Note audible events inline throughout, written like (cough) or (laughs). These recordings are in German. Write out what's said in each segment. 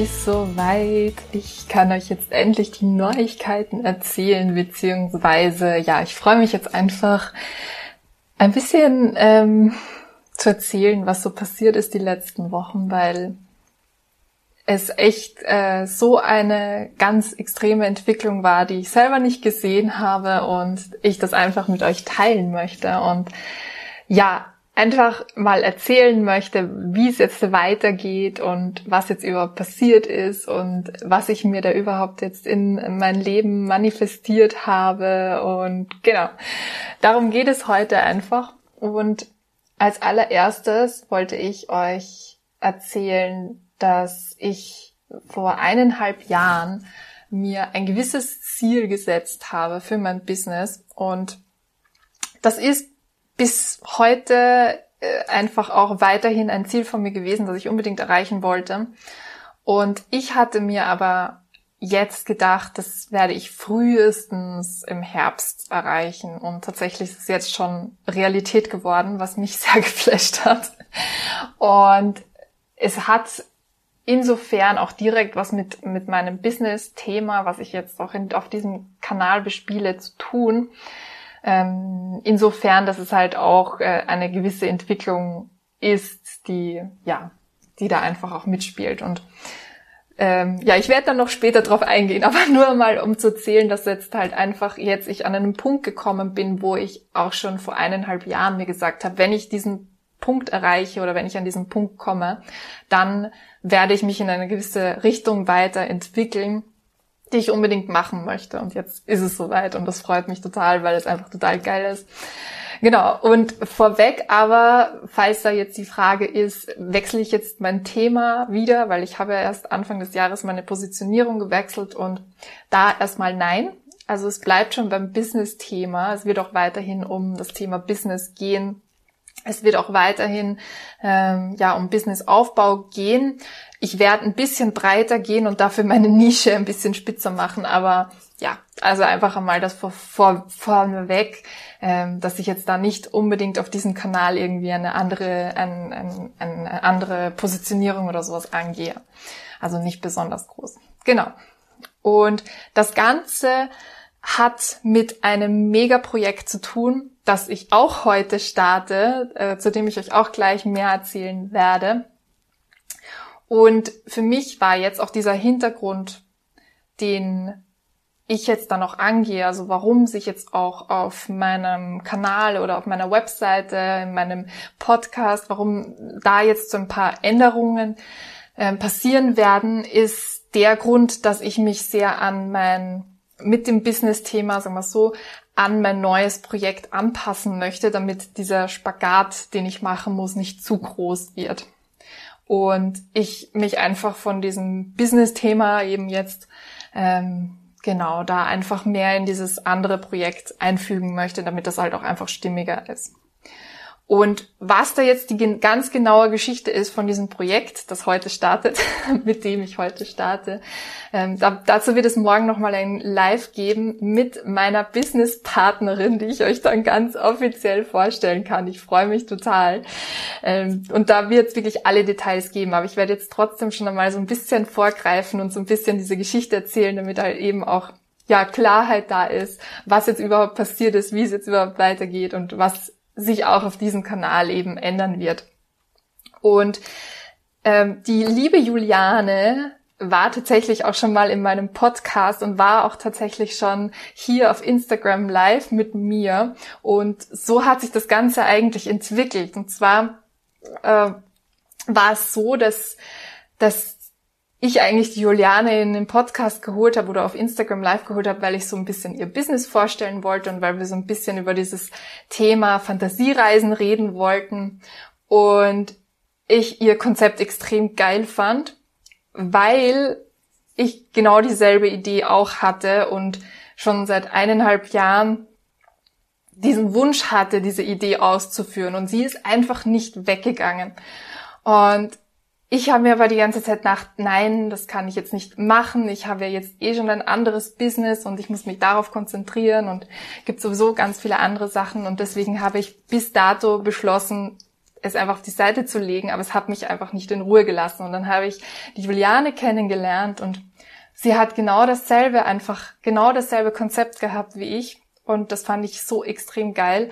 ist soweit. Ich kann euch jetzt endlich die Neuigkeiten erzählen, beziehungsweise ja, ich freue mich jetzt einfach ein bisschen ähm, zu erzählen, was so passiert ist die letzten Wochen, weil es echt äh, so eine ganz extreme Entwicklung war, die ich selber nicht gesehen habe und ich das einfach mit euch teilen möchte und ja, einfach mal erzählen möchte, wie es jetzt weitergeht und was jetzt überhaupt passiert ist und was ich mir da überhaupt jetzt in mein Leben manifestiert habe. Und genau, darum geht es heute einfach. Und als allererstes wollte ich euch erzählen, dass ich vor eineinhalb Jahren mir ein gewisses Ziel gesetzt habe für mein Business. Und das ist bis heute äh, einfach auch weiterhin ein Ziel von mir gewesen, das ich unbedingt erreichen wollte. Und ich hatte mir aber jetzt gedacht, das werde ich frühestens im Herbst erreichen. Und tatsächlich ist es jetzt schon Realität geworden, was mich (laughs) sehr geflasht hat. Und es hat insofern auch direkt was mit, mit meinem Business-Thema, was ich jetzt auch in, auf diesem Kanal bespiele, zu tun. Ähm, insofern, dass es halt auch äh, eine gewisse Entwicklung ist, die, ja, die da einfach auch mitspielt. Und ähm, ja, ich werde dann noch später drauf eingehen, (laughs) aber nur mal, um zu zählen, dass jetzt halt einfach jetzt ich an einen Punkt gekommen bin, wo ich auch schon vor eineinhalb Jahren mir gesagt habe, wenn ich diesen Punkt erreiche oder wenn ich an diesen Punkt komme, dann werde ich mich in eine gewisse Richtung weiterentwickeln, die ich unbedingt machen möchte. Und jetzt ist es soweit und das freut mich total, weil es einfach total geil ist. Genau, und vorweg aber, falls da jetzt die Frage ist, wechsle ich jetzt mein Thema wieder, weil ich habe ja erst Anfang des Jahres meine Positionierung gewechselt und da erstmal nein. Also es bleibt schon beim Business-Thema. Es wird auch weiterhin um das Thema Business gehen. Es wird auch weiterhin ähm, ja um Businessaufbau gehen. Ich werde ein bisschen breiter gehen und dafür meine Nische ein bisschen spitzer machen, aber ja, also einfach einmal das vor, vor, vorneweg, ähm, dass ich jetzt da nicht unbedingt auf diesem Kanal irgendwie eine andere, ein, ein, eine andere Positionierung oder sowas angehe. Also nicht besonders groß. Genau. Und das Ganze hat mit einem Megaprojekt zu tun, das ich auch heute starte, äh, zu dem ich euch auch gleich mehr erzählen werde. Und für mich war jetzt auch dieser Hintergrund, den ich jetzt dann auch angehe, also warum sich jetzt auch auf meinem Kanal oder auf meiner Webseite, in meinem Podcast, warum da jetzt so ein paar Änderungen äh, passieren werden, ist der Grund, dass ich mich sehr an mein mit dem Business-Thema, sagen wir so, an mein neues Projekt anpassen möchte, damit dieser Spagat, den ich machen muss, nicht zu groß wird. Und ich mich einfach von diesem Business-Thema eben jetzt ähm, genau da einfach mehr in dieses andere Projekt einfügen möchte, damit das halt auch einfach stimmiger ist. Und was da jetzt die ganz genaue Geschichte ist von diesem Projekt, das heute startet, (laughs) mit dem ich heute starte, ähm, da, dazu wird es morgen nochmal ein Live geben mit meiner Businesspartnerin, die ich euch dann ganz offiziell vorstellen kann. Ich freue mich total. Ähm, und da wird es wirklich alle Details geben. Aber ich werde jetzt trotzdem schon einmal so ein bisschen vorgreifen und so ein bisschen diese Geschichte erzählen, damit halt eben auch ja, Klarheit da ist, was jetzt überhaupt passiert ist, wie es jetzt überhaupt weitergeht und was sich auch auf diesem Kanal eben ändern wird. Und ähm, die liebe Juliane war tatsächlich auch schon mal in meinem Podcast und war auch tatsächlich schon hier auf Instagram live mit mir. Und so hat sich das Ganze eigentlich entwickelt. Und zwar äh, war es so, dass, dass ich eigentlich die Juliane in den Podcast geholt habe oder auf Instagram live geholt habe, weil ich so ein bisschen ihr Business vorstellen wollte und weil wir so ein bisschen über dieses Thema Fantasiereisen reden wollten und ich ihr Konzept extrem geil fand, weil ich genau dieselbe Idee auch hatte und schon seit eineinhalb Jahren diesen Wunsch hatte, diese Idee auszuführen und sie ist einfach nicht weggegangen. Und ich habe mir aber die ganze Zeit gedacht, nein, das kann ich jetzt nicht machen. Ich habe ja jetzt eh schon ein anderes Business und ich muss mich darauf konzentrieren und gibt sowieso ganz viele andere Sachen. Und deswegen habe ich bis dato beschlossen, es einfach auf die Seite zu legen, aber es hat mich einfach nicht in Ruhe gelassen. Und dann habe ich die Juliane kennengelernt und sie hat genau dasselbe, einfach genau dasselbe Konzept gehabt wie ich. Und das fand ich so extrem geil,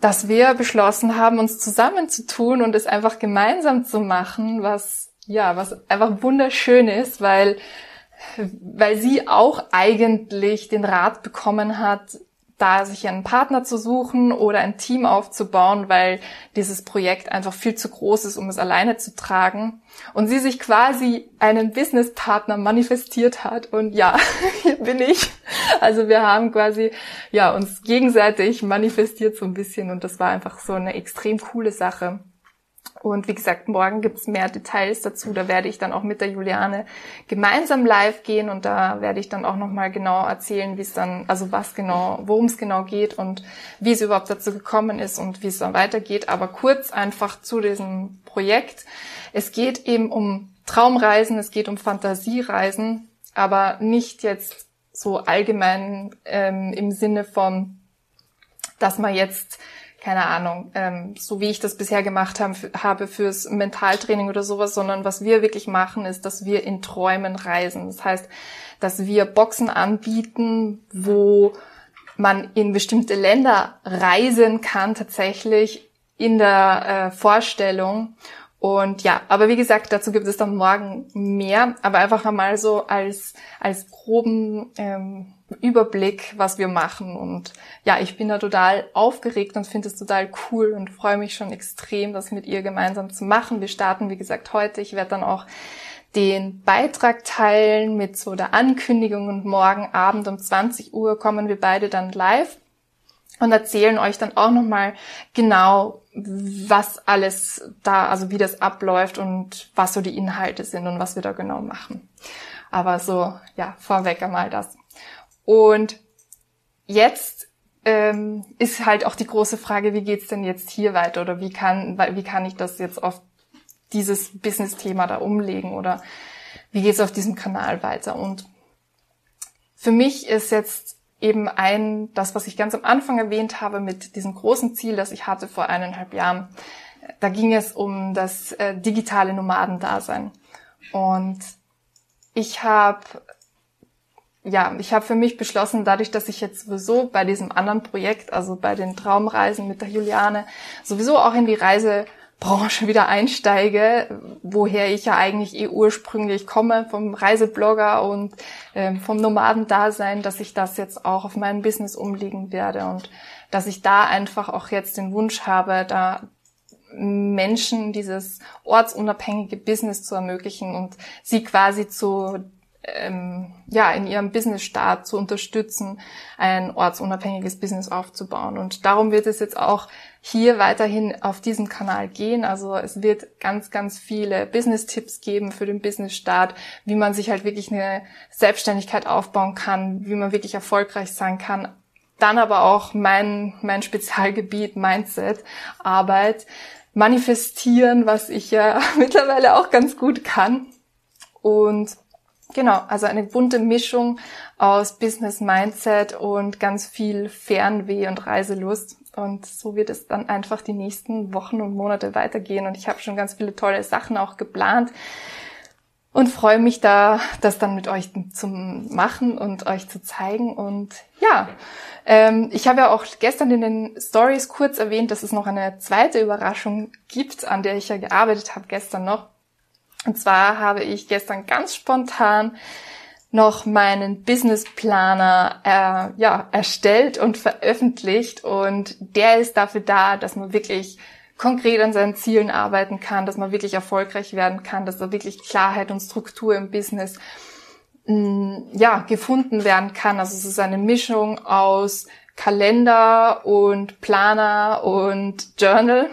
dass wir beschlossen haben, uns zusammenzutun und es einfach gemeinsam zu machen, was, ja, was einfach wunderschön ist, weil, weil sie auch eigentlich den Rat bekommen hat, da sich einen Partner zu suchen oder ein Team aufzubauen, weil dieses Projekt einfach viel zu groß ist, um es alleine zu tragen. Und sie sich quasi einen Businesspartner manifestiert hat. Und ja, (laughs) hier bin ich. Also wir haben quasi, ja, uns gegenseitig manifestiert so ein bisschen. Und das war einfach so eine extrem coole Sache. Und wie gesagt, morgen gibt's mehr Details dazu. Da werde ich dann auch mit der Juliane gemeinsam live gehen und da werde ich dann auch nochmal genau erzählen, wie es dann, also was genau, worum es genau geht und wie es überhaupt dazu gekommen ist und wie es dann weitergeht. Aber kurz einfach zu diesem Projekt. Es geht eben um Traumreisen, es geht um Fantasiereisen, aber nicht jetzt so allgemein ähm, im Sinne von, dass man jetzt keine Ahnung, ähm, so wie ich das bisher gemacht hab, habe fürs Mentaltraining oder sowas, sondern was wir wirklich machen, ist, dass wir in Träumen reisen. Das heißt, dass wir Boxen anbieten, wo man in bestimmte Länder reisen kann, tatsächlich in der äh, Vorstellung. Und ja, aber wie gesagt, dazu gibt es dann morgen mehr, aber einfach einmal so als, als groben ähm, Überblick, was wir machen. Und ja, ich bin da total aufgeregt und finde es total cool und freue mich schon extrem, das mit ihr gemeinsam zu machen. Wir starten, wie gesagt, heute. Ich werde dann auch den Beitrag teilen mit so der Ankündigung und morgen Abend um 20 Uhr kommen wir beide dann live und erzählen euch dann auch nochmal genau, was alles da, also wie das abläuft und was so die Inhalte sind und was wir da genau machen. Aber so, ja, vorweg einmal das. Und jetzt ähm, ist halt auch die große Frage, wie geht's denn jetzt hier weiter oder wie kann, wie kann ich das jetzt auf dieses Business-Thema da umlegen oder wie geht's auf diesem Kanal weiter? Und für mich ist jetzt eben ein, das, was ich ganz am Anfang erwähnt habe mit diesem großen Ziel, das ich hatte vor eineinhalb Jahren, da ging es um das äh, digitale Nomadendasein. Und ich habe ja, ich habe für mich beschlossen, dadurch, dass ich jetzt sowieso bei diesem anderen Projekt, also bei den Traumreisen mit der Juliane, sowieso auch in die Reisebranche wieder einsteige, woher ich ja eigentlich eh ursprünglich komme, vom Reiseblogger und äh, vom Nomadendasein, dass ich das jetzt auch auf mein Business umlegen werde und dass ich da einfach auch jetzt den Wunsch habe, da Menschen dieses ortsunabhängige Business zu ermöglichen und sie quasi zu ähm, ja, in ihrem Business-Start zu unterstützen, ein ortsunabhängiges Business aufzubauen. Und darum wird es jetzt auch hier weiterhin auf diesem Kanal gehen. Also es wird ganz, ganz viele Business-Tipps geben für den Business-Start, wie man sich halt wirklich eine Selbstständigkeit aufbauen kann, wie man wirklich erfolgreich sein kann. Dann aber auch mein, mein Spezialgebiet, Mindset, Arbeit, manifestieren, was ich ja (laughs) mittlerweile auch ganz gut kann. Und Genau, also eine bunte Mischung aus Business Mindset und ganz viel Fernweh und Reiselust. Und so wird es dann einfach die nächsten Wochen und Monate weitergehen. Und ich habe schon ganz viele tolle Sachen auch geplant und freue mich da, das dann mit euch zu machen und euch zu zeigen. Und ja, ähm, ich habe ja auch gestern in den Stories kurz erwähnt, dass es noch eine zweite Überraschung gibt, an der ich ja gearbeitet habe gestern noch. Und zwar habe ich gestern ganz spontan noch meinen Businessplaner äh, ja, erstellt und veröffentlicht und der ist dafür da, dass man wirklich konkret an seinen Zielen arbeiten kann, dass man wirklich erfolgreich werden kann, dass da wirklich Klarheit und Struktur im Business mh, mm, ja, gefunden werden kann. Also es ist eine Mischung aus Kalender und Planer und Journal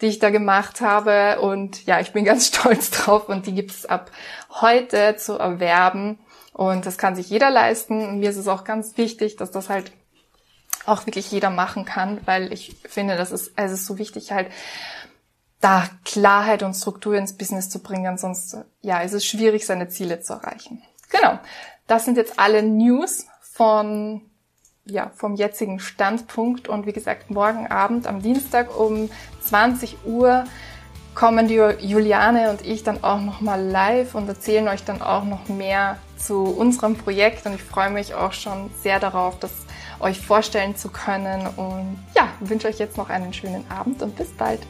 die ich da gemacht habe. Und ja, ich bin (laughs) ganz stolz drauf und die gibt es ab heute zu erwerben. Und das kann sich jeder leisten. Und mir ist es auch ganz wichtig, dass das halt auch wirklich jeder machen kann, weil ich finde, das ist, es ist so wichtig halt, da Klarheit und Struktur ins Business zu bringen, sonst ja, ist es schwierig, seine Ziele zu erreichen. Genau. Das sind jetzt alle News von ja, vom jetzigen Standpunkt. Und wie gesagt, morgen Abend am Dienstag um 20 Uhr kommen die Juliane und ich dann auch nochmal live und erzählen euch dann auch noch mehr zu unserem Projekt. Und ich freue mich auch schon sehr darauf, das euch vorstellen zu können. Und ja, wünsche euch jetzt noch einen schönen Abend und bis bald.